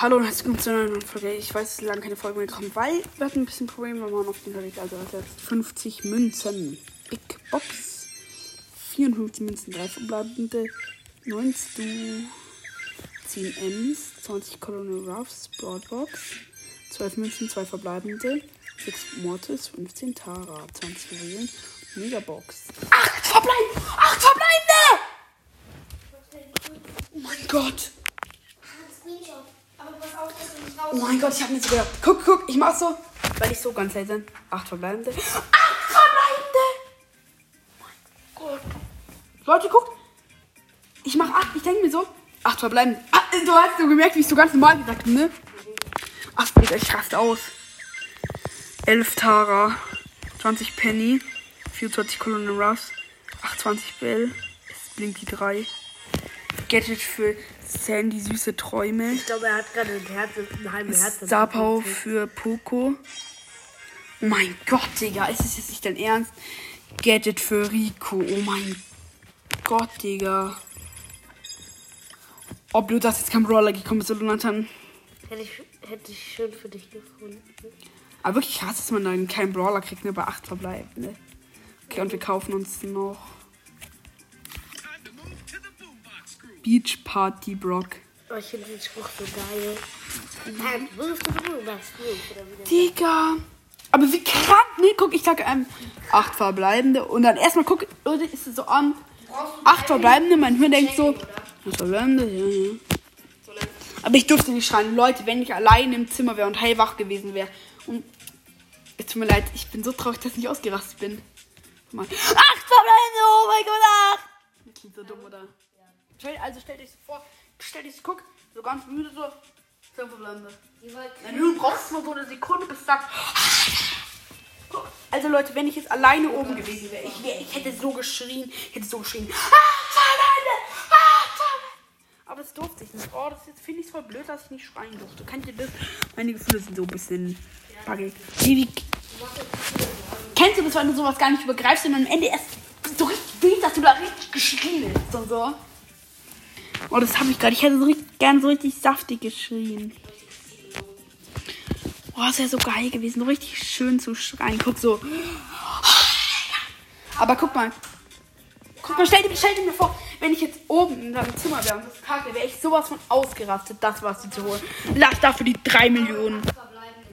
Hallo und herzlich willkommen zu einer neuen Folge. Ich weiß, es ist lange keine Folge mehr gekommen, weil wir hatten ein bisschen Probleme, wir waren auf den Weg. Also hatte 50 Münzen. Big Box. 54 Münzen, 3 verbleibende. 19 10 Ms, 20 Colonel Ruffs, Broadbox. 12 Münzen, 2 verbleibende. 6 Mortis, 15 Tara, 20 Juwelen, Megabox. 8 verbleibende! 8 verbleibende! Oh mein Gott! Screenshot. Aber pass auf, dass du nicht raus. Oh mein Gott, ich hab nicht so gedacht. Guck, guck, ich mach so. Weil ich so ganz selten. Acht verbleibende. Acht verbleibende! Oh mein Gott. Leute, guckt. Ich mach acht. Ich denke mir so. Acht verbleibende. Ah, du hast so gemerkt, wie ich so ganz normal gesagt habe, ne? Ach, Digga, ich raste aus. 11 Tara. 20 Penny. 24 Colonel Ruffs. 28 Bell. Es blinkt die 3. Gadget für Sandy süße Träume. Ich glaube, er hat gerade ein Herz, ein halbes Herz. Star Power für Poco. Oh mein Gott, Digga. Ist es jetzt nicht dein Ernst? Gadget für Rico. Oh mein Gott, Digga. Oh, blöd, dass jetzt kein Brawler gekommen ist, Jonathan. Hätte ich, hätte ich schön für dich gefunden. Aber wirklich krass, dass man dann keinen Brawler kriegt, ne? Bei 8 verbleibt, ne? Okay, und wir kaufen uns noch Beach Party Brock. Oh, ich finde den Spruch so geil. Digga. Aber wie krank, ne? Guck, ich sag ähm, acht verbleibende. Und dann erstmal guck, Leute, ist es so an. Acht verbleibende, mein Hirn denkt so. Acht verbleibende, ja, ja. Aber ich durfte nicht schreien. Leute, wenn ich allein im Zimmer wäre und hellwach gewesen wäre. Und es tut mir leid, ich bin so traurig, dass ich ausgerastet bin. Acht verbleibende, oh mein Gott, acht. Das klingt so dumm, oder? Stell, also stell dich so vor, stell dich, guck, so ganz müde so. Fünf verbleibende. Nein, du brauchst mal so eine Sekunde, bis du sagst. Also Leute, wenn ich jetzt alleine oben gewesen wäre, ich, wär, ich hätte so geschrien, ich hätte so geschrien. Ah! Ah! Aber das durfte ich nicht. Oh, das jetzt finde ich voll blöd, dass ich nicht schreien durfte. Kennt ihr das? Meine Gefühle sind so ein bisschen buggig. Wie, wie, kennst du das, wenn du sowas gar nicht übergreifst und am Ende erst so richtig weht, dass du da richtig geschrien hast und so? Oh, das habe ich gerade. Ich hätte so richtig, gern so richtig saftig geschrien. Oh, das wäre so geil gewesen. So richtig schön zu schreien. Guck so. Aber guck mal. Guck mal, stell dir, stell dir mir vor, wenn ich jetzt oben in deinem Zimmer wäre und das kacke, wäre ich sowas von ausgerastet, das was du zu holen. Lass dafür die 3 Millionen.